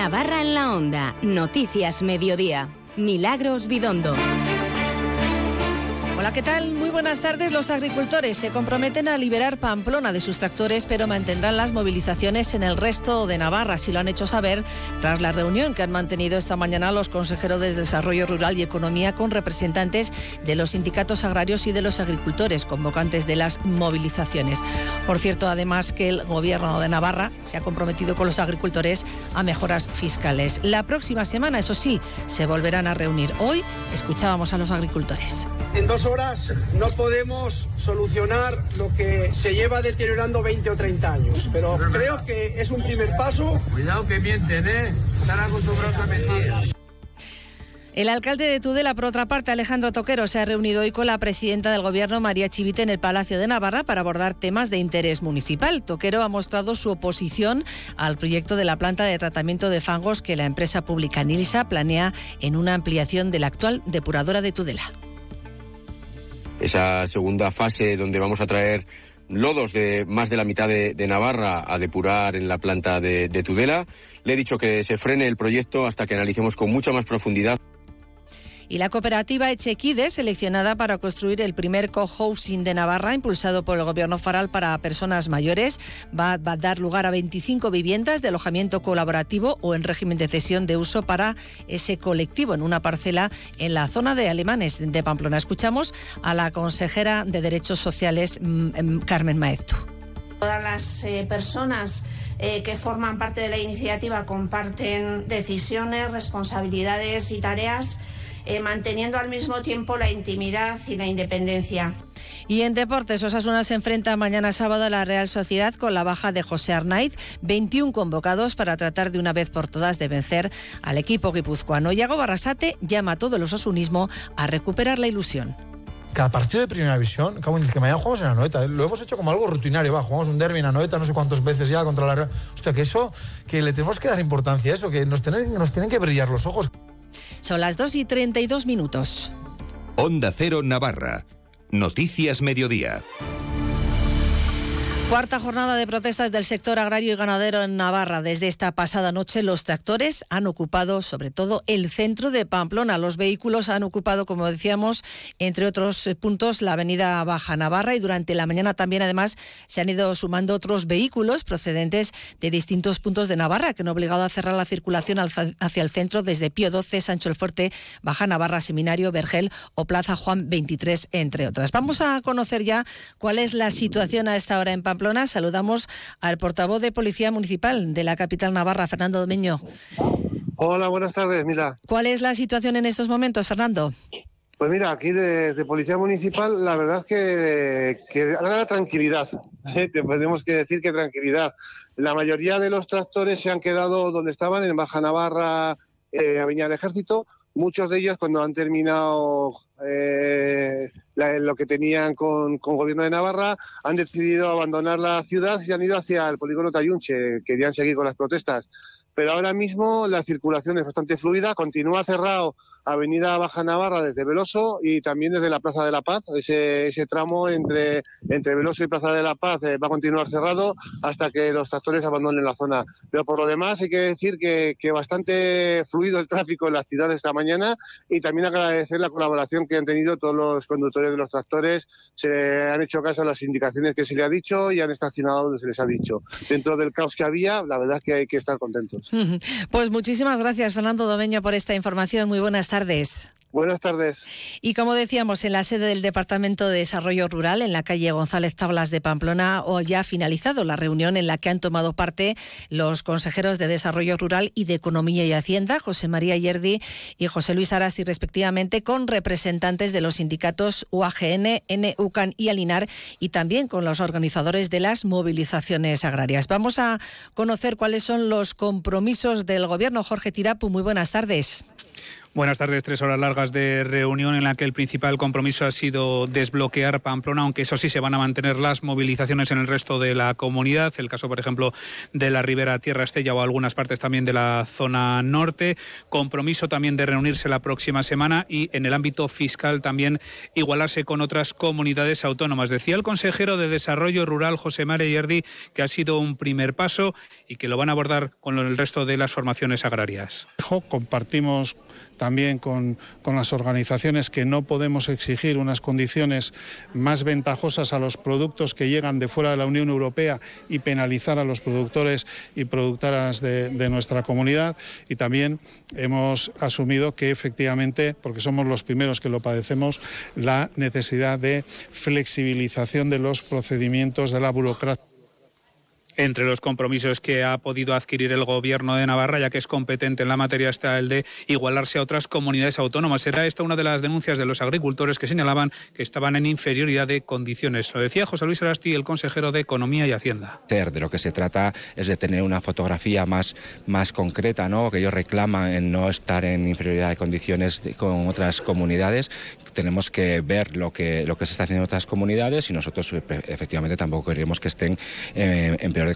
Navarra en la onda. Noticias Mediodía. Milagros Bidondo. Hola, ¿qué tal? Muy buenas tardes. Los agricultores se comprometen a liberar Pamplona de sus tractores, pero mantendrán las movilizaciones en el resto de Navarra, si lo han hecho saber tras la reunión que han mantenido esta mañana los consejeros de Desarrollo Rural y Economía con representantes de los sindicatos agrarios y de los agricultores, convocantes de las movilizaciones. Por cierto, además que el gobierno de Navarra se ha comprometido con los agricultores a mejoras fiscales. La próxima semana, eso sí, se volverán a reunir. Hoy escuchábamos a los agricultores. En dos horas no podemos solucionar lo que se lleva deteriorando 20 o 30 años, pero creo que es un primer paso. Cuidado que mienten, ¿eh? Están acostumbrados a mentir. El alcalde de Tudela, por otra parte, Alejandro Toquero, se ha reunido hoy con la presidenta del Gobierno, María Chivite, en el Palacio de Navarra para abordar temas de interés municipal. Toquero ha mostrado su oposición al proyecto de la planta de tratamiento de fangos que la empresa pública Nilsa planea en una ampliación de la actual depuradora de Tudela esa segunda fase donde vamos a traer lodos de más de la mitad de, Navarra a depurar en la planta de Tudela. Le he dicho que se frene el proyecto hasta que analicemos con mucha más profundidad y la cooperativa Echequide, seleccionada para construir el primer co-housing de Navarra, impulsado por el Gobierno Faral para personas mayores, va, a dar lugar a 25 viviendas de alojamiento colaborativo o en régimen de cesión de uso para ese colectivo en una parcela en la zona de Alemanes de Pamplona. Escuchamos a la consejera de Derechos Sociales, mm, em, Carmen Maeztu. Todas las eh, personas eh, que forman parte de la iniciativa comparten decisiones, responsabilidades y tareas eh, manteniendo al mismo tiempo la intimidad y la independencia. Y en deportes, Osasuna se enfrenta mañana sábado a la Real Sociedad con la baja de José Arnaiz, 21 convocados para tratar de una vez por todas de vencer al equipo guipuzcoano. Yago Barrasate llama a todo el osasunismo a recuperar la ilusión cada partido de primera división, como que mañana jugamos en Anoeta, ¿eh? lo hemos hecho como algo rutinario, va, jugamos un derby en Anoeta no sé cuántas veces ya contra la Real. Hostia, que eso, que le tenemos que dar importancia a eso, que nos tienen, nos tienen que brillar los ojos. Son las 2 y 32 minutos. Onda Cero Navarra. Noticias Mediodía. Cuarta jornada de protestas del sector agrario y ganadero en Navarra. Desde esta pasada noche los tractores han ocupado sobre todo el centro de Pamplona. Los vehículos han ocupado, como decíamos, entre otros puntos, la avenida Baja Navarra y durante la mañana también además se han ido sumando otros vehículos procedentes de distintos puntos de Navarra que han obligado a cerrar la circulación hacia el centro desde Pío XII, Sancho el Fuerte, Baja Navarra, Seminario, Vergel o Plaza Juan 23, entre otras. Vamos a conocer ya cuál es la situación a esta hora en Pamplona saludamos al portavoz de Policía Municipal de la capital Navarra, Fernando Domeño. Hola, buenas tardes, mira. ¿Cuál es la situación en estos momentos, Fernando? Pues mira, aquí de, Policía Municipal, la verdad que, que da tranquilidad. Tenemos que decir que tranquilidad. La mayoría de los tractores se han quedado donde estaban, en Baja Navarra, eh, Avenida del Ejército. Muchos de ellos, cuando han terminado eh, lo que tenían con, con Gobierno de Navarra, han decidido abandonar la ciudad y han ido hacia el polígono Tayunche, querían seguir con las protestas. Pero ahora mismo la circulación es bastante fluida, continúa cerrado Avenida Baja Navarra desde Veloso y también desde la Plaza de la Paz. Ese, ese tramo entre, entre Veloso y Plaza de la Paz eh, va a continuar cerrado hasta que los tractores abandonen la zona. Pero por lo demás hay que decir que, que bastante fluido el tráfico en la ciudad esta mañana y también agradecer la colaboración que han tenido todos los conductores de los tractores. Se han hecho caso a las indicaciones que se le ha dicho y han estacionado donde se les ha dicho. Dentro del caos que había, la verdad es que hay que estar contentos. Pues muchísimas gracias, Fernando Domeño, por esta información. Muy buenas tardes. Buenas tardes. Y como decíamos, en la sede del Departamento de Desarrollo Rural, en la calle González Tablas de Pamplona, hoy ya ha finalizado la reunión en la que han tomado parte los consejeros de Desarrollo Rural y de Economía y Hacienda, José María Yerdi y José Luis Arasti, respectivamente, con representantes de los sindicatos UAGN, NUCAN y Alinar, y también con los organizadores de las movilizaciones agrarias. Vamos a conocer cuáles son los compromisos del Gobierno. Jorge Tirapu, muy buenas tardes. Buenas tardes. Tres horas largas de reunión en la que el principal compromiso ha sido desbloquear Pamplona, aunque eso sí se van a mantener las movilizaciones en el resto de la comunidad. El caso, por ejemplo, de la Ribera Tierra Estella o algunas partes también de la zona norte. Compromiso también de reunirse la próxima semana y en el ámbito fiscal también igualarse con otras comunidades autónomas. Decía el consejero de Desarrollo Rural, José María Yerdi, que ha sido un primer paso y que lo van a abordar con el resto de las formaciones agrarias. Compartimos también con, las organizaciones que no podemos exigir unas condiciones más ventajosas a los productos que llegan de fuera de la Unión Europea y penalizar a los productores y productoras de, de nuestra comunidad. Y también hemos asumido que efectivamente, porque somos los primeros que lo padecemos, la necesidad de flexibilización de los procedimientos de la burocracia entre los compromisos que ha podido adquirir el Gobierno de Navarra, ya que es competente en la materia, está el de igualarse a otras comunidades autónomas. Era esta una de las denuncias de los agricultores que señalaban que estaban en inferioridad de condiciones. Lo decía José Luis Arasti, el consejero de Economía y Hacienda. De lo que se trata es de tener una fotografía más, más concreta, ¿no? que ellos reclaman en no estar en inferioridad de condiciones con otras comunidades. Tenemos que ver lo que, lo que se está haciendo en otras comunidades y nosotros efectivamente tampoco queremos que estén eh, en peor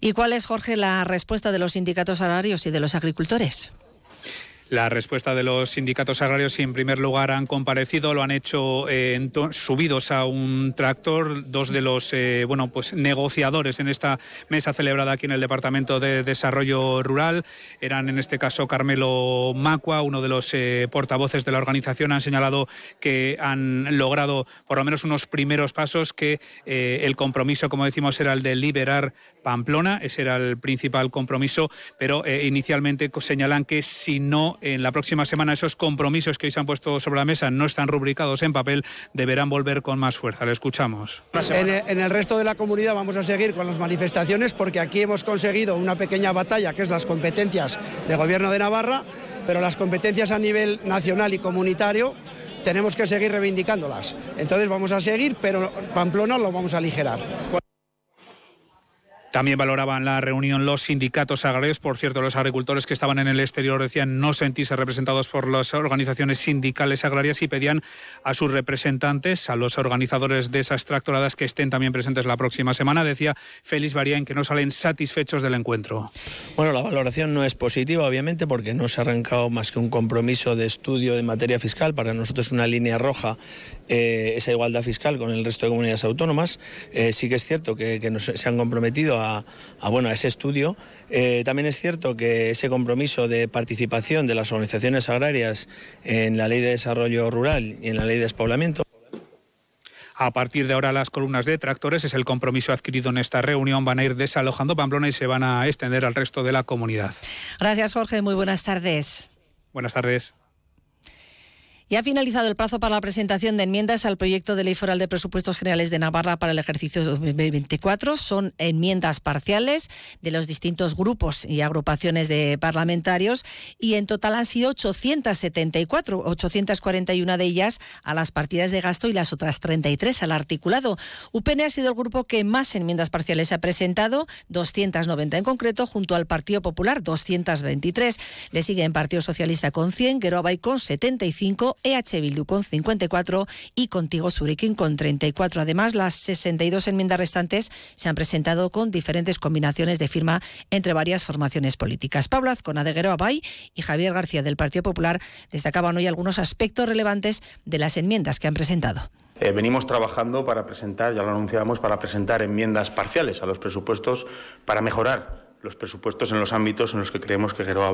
¿Y cuál es, Jorge, la respuesta de los sindicatos agrarios y de los agricultores? La respuesta de los sindicatos agrarios, en primer lugar, han comparecido, lo han hecho eh, subidos a un tractor. Dos de los eh, bueno, pues, negociadores en esta mesa celebrada aquí en el Departamento de Desarrollo Rural eran, en este caso, Carmelo Macua, uno de los eh, portavoces de la organización. Han señalado que han logrado por lo menos unos primeros pasos, que el compromiso, como decimos, era el de liberar Pamplona. Ese era el principal compromiso, pero inicialmente señalan que si no en la próxima semana esos compromisos que hoy se han puesto sobre la mesa no están rubricados en papel, deberán volver con más fuerza. Le escuchamos. En el, resto de la comunidad vamos a seguir con las manifestaciones porque aquí hemos conseguido una pequeña batalla que es las competencias del Gobierno de Navarra, pero las competencias a nivel nacional y comunitario tenemos que seguir reivindicándolas. Entonces vamos a seguir, pero Pamplona lo vamos a aligerar. También valoraban la reunión los sindicatos agrarios. Por cierto, los agricultores que estaban en el exterior decían no sentirse representados por las organizaciones sindicales agrarias y pedían a sus representantes, a los organizadores de esas tractoradas que estén también presentes la próxima semana. Decía Félix en que no salen satisfechos del encuentro. Bueno, la valoración no es positiva, obviamente, porque no se ha arrancado más que un compromiso de estudio de materia fiscal. Para nosotros una línea roja eh, esa igualdad fiscal con el resto de comunidades autónomas. Eh, sí que es cierto que, se han comprometido a, bueno, a ese estudio. Eh, también es cierto que ese compromiso de participación de las organizaciones agrarias en la ley de desarrollo rural y en la ley de despoblamiento a partir de ahora las columnas de tractores es el compromiso adquirido en esta reunión. Van a ir desalojando Pamplona y se van a extender al resto de la comunidad. Gracias Jorge, muy buenas tardes. Buenas tardes. Y ha finalizado el plazo para la presentación de enmiendas al proyecto de ley foral de presupuestos generales de Navarra para el ejercicio 2024. Son enmiendas parciales de los distintos grupos y agrupaciones de parlamentarios y en total han sido 874, 841 de ellas a las partidas de gasto y las otras 33 al articulado. UPN ha sido el grupo que más enmiendas parciales ha presentado, 290 en concreto, junto al Partido Popular, 223. Le sigue en Partido Socialista con 100, Geroabay con 75 EH Bildu con 54 y Contigo Surikin con 34. Además, las 62 enmiendas restantes se han presentado con diferentes combinaciones de firma entre varias formaciones políticas. Pablo Azcona de Abay y Javier García del Partido Popular destacaban hoy algunos aspectos relevantes de las enmiendas que han presentado. Eh, venimos trabajando para presentar, ya lo anunciamos, para presentar enmiendas parciales a los presupuestos para mejorar los presupuestos en los ámbitos en los que creemos que Geroa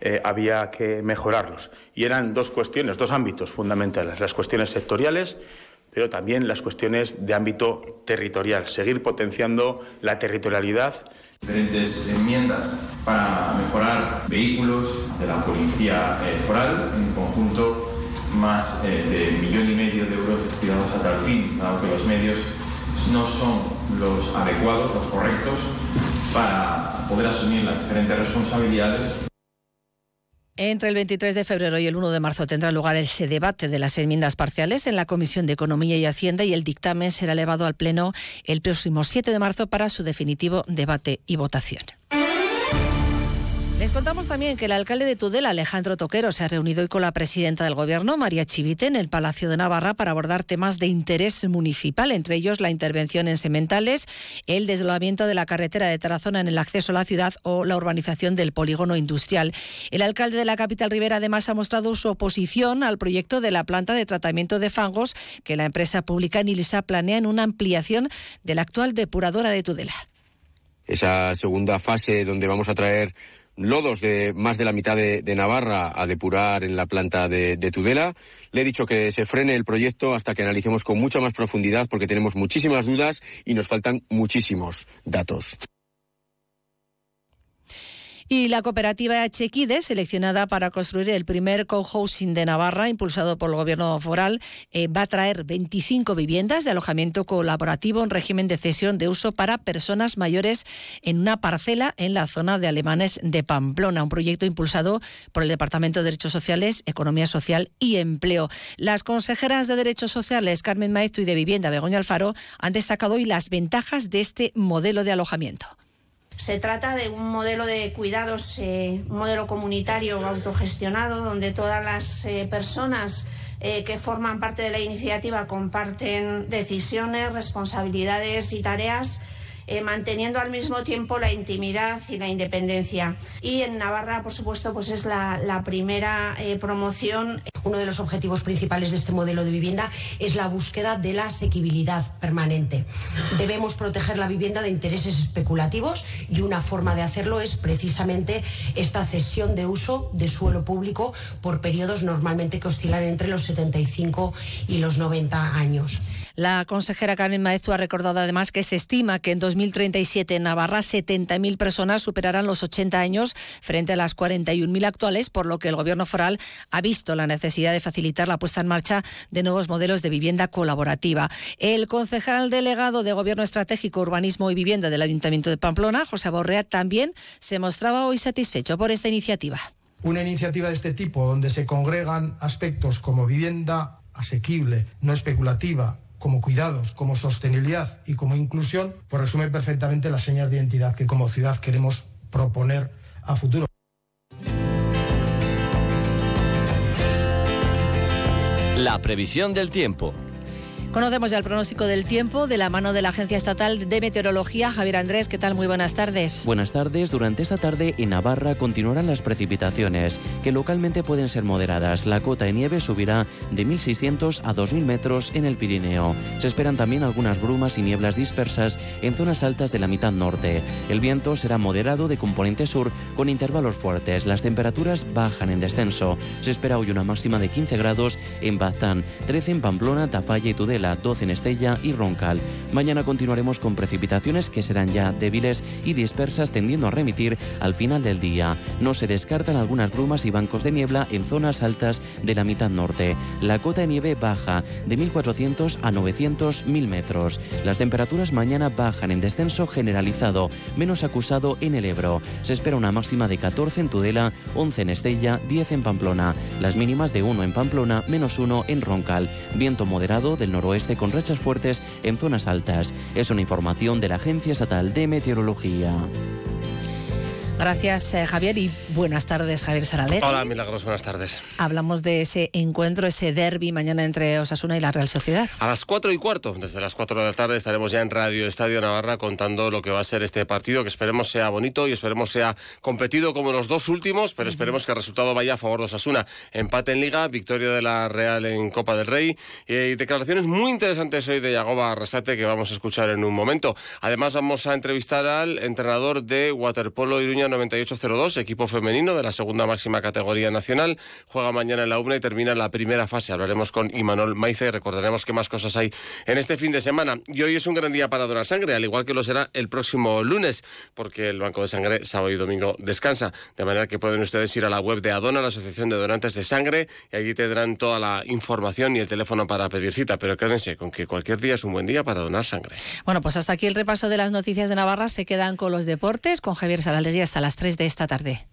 eh, había que mejorarlos. Y eran dos cuestiones, dos ámbitos fundamentales, las cuestiones sectoriales, pero también las cuestiones de ámbito territorial, seguir potenciando la territorialidad. Diferentes enmiendas para mejorar vehículos de la policía eh, foral, en conjunto más eh, de millón y medio de euros destinados a tal fin, aunque los medios no son los adecuados, los correctos, para poder asumir las diferentes responsabilidades. Entre el 23 de febrero y el 1 de marzo tendrá lugar ese debate de las enmiendas parciales en la Comisión de Economía y Hacienda y el dictamen será elevado al Pleno el próximo 7 de marzo para su definitivo debate y votación. Les contamos también que el alcalde de Tudela, Alejandro Toquero, se ha reunido hoy con la presidenta del Gobierno, María Chivite, en el Palacio de Navarra para abordar temas de interés municipal, entre ellos la intervención en sementales, el deslojamiento de la carretera de Tarazona en el acceso a la ciudad o la urbanización del polígono industrial. El alcalde de la capital Rivera además ha mostrado su oposición al proyecto de la planta de tratamiento de fangos que la empresa pública Nilisa planea en una ampliación de la actual depuradora de Tudela. Esa segunda fase donde vamos a traer lodos de más de la mitad de, Navarra a depurar en la planta de, de, Tudela. Le he dicho que se frene el proyecto hasta que analicemos con mucha más profundidad porque tenemos muchísimas dudas y nos faltan muchísimos datos. Y la cooperativa Chequide, seleccionada para construir el primer cohousing de Navarra, impulsado por el gobierno foral, eh, va a traer 25 viviendas de alojamiento colaborativo en régimen de cesión de uso para personas mayores en una parcela en la zona de Alemanes de Pamplona, un proyecto impulsado por el Departamento de Derechos Sociales, Economía Social y Empleo. Las consejeras de Derechos Sociales, Carmen Maestro y de Vivienda, Begoña Alfaro, han destacado hoy las ventajas de este modelo de alojamiento. Se trata de un modelo de cuidados, eh, un modelo comunitario autogestionado, donde todas las eh, personas eh, que forman parte de la iniciativa comparten decisiones, responsabilidades y tareas manteniendo al mismo tiempo la intimidad y la independencia. Y en Navarra, por supuesto, pues es la, primera promoción. Uno de los objetivos principales de este modelo de vivienda es la búsqueda de la asequibilidad permanente. Debemos proteger la vivienda de intereses especulativos y una forma de hacerlo es precisamente esta cesión de uso de suelo público por periodos normalmente que oscilan entre los 75 y los 90 años. La consejera Carmen Maestu ha recordado además que se estima que en 2037 en Navarra 70.000 personas superarán los 80 años frente a las 41.000 actuales, por lo que el Gobierno foral ha visto la necesidad de facilitar la puesta en marcha de nuevos modelos de vivienda colaborativa. El concejal delegado de Gobierno Estratégico, Urbanismo y Vivienda del Ayuntamiento de Pamplona, José Borrea, también se mostraba hoy satisfecho por esta iniciativa. Una iniciativa de este tipo, donde se congregan aspectos como vivienda asequible, no especulativa, como cuidados, como sostenibilidad y como inclusión, pues resume perfectamente las señas de identidad que como ciudad queremos proponer a futuro. La previsión del tiempo Conocemos ya el pronóstico del tiempo de la mano de la Agencia Estatal de Meteorología. Javier Andrés, ¿qué tal? Muy buenas tardes. Buenas tardes. Durante esta tarde en Navarra continuarán las precipitaciones, que localmente pueden ser moderadas. La cota de nieve subirá de 1.600 a 2.000 metros en el Pirineo. Se esperan también algunas brumas y nieblas dispersas en zonas altas de la mitad norte. El viento será moderado de componente sur con intervalos fuertes. Las temperaturas bajan en descenso. Se espera hoy una máxima de 15 grados en Baztán, 13 en Pamplona, Tafalla y Tudela 12 en Estella y Roncal. Mañana continuaremos con precipitaciones que serán ya débiles y dispersas tendiendo a remitir al final del día. No se descartan algunas brumas y bancos de niebla en zonas altas de la mitad norte. La cota de nieve baja de 1.400 a 900 mil metros. Las temperaturas mañana bajan en descenso generalizado, menos acusado en el Ebro. Se espera una máxima de 14 en Tudela, 11 en Estella, 10 en Pamplona. Las mínimas de 1 en Pamplona, menos 1 en Roncal. Viento moderado del noroeste oeste con rachas fuertes en zonas altas. Es una información de la Agencia Estatal de Meteorología. Gracias, eh, Javier, y buenas tardes, Javier Saralegui. Hola, Milagros, buenas tardes. Hablamos de ese encuentro, ese derby mañana entre Osasuna y la Real Sociedad. A las cuatro y cuarto, desde las cuatro de la tarde, estaremos ya en Radio Estadio Navarra contando lo que va a ser este partido, que esperemos sea bonito y esperemos sea competido como los dos últimos, pero esperemos que el resultado vaya a favor de Osasuna. Empate en Liga, victoria de la Real en Copa del Rey y declaraciones muy interesantes hoy de Yagoba Arrasate que vamos a escuchar en un momento. Además, vamos a entrevistar al entrenador de Waterpolo Iruña 9802, equipo femenino de la segunda máxima categoría nacional. Juega mañana en la UNA y termina la primera fase. Hablaremos con Imanol Maize y recordaremos qué más cosas hay en este fin de semana. Y hoy es un gran día para donar sangre, al igual que lo será el próximo lunes, porque el Banco de Sangre sábado y domingo descansa. De manera que pueden ustedes ir a la web de Adona, la Asociación de Donantes de Sangre, y allí tendrán toda la información y el teléfono para pedir cita. Pero quédense con que cualquier día es un buen día para donar sangre. Bueno, pues hasta aquí el repaso de las noticias de Navarra. Se quedan con los deportes, con Javier Salalegui hasta las 3 de esta tarde.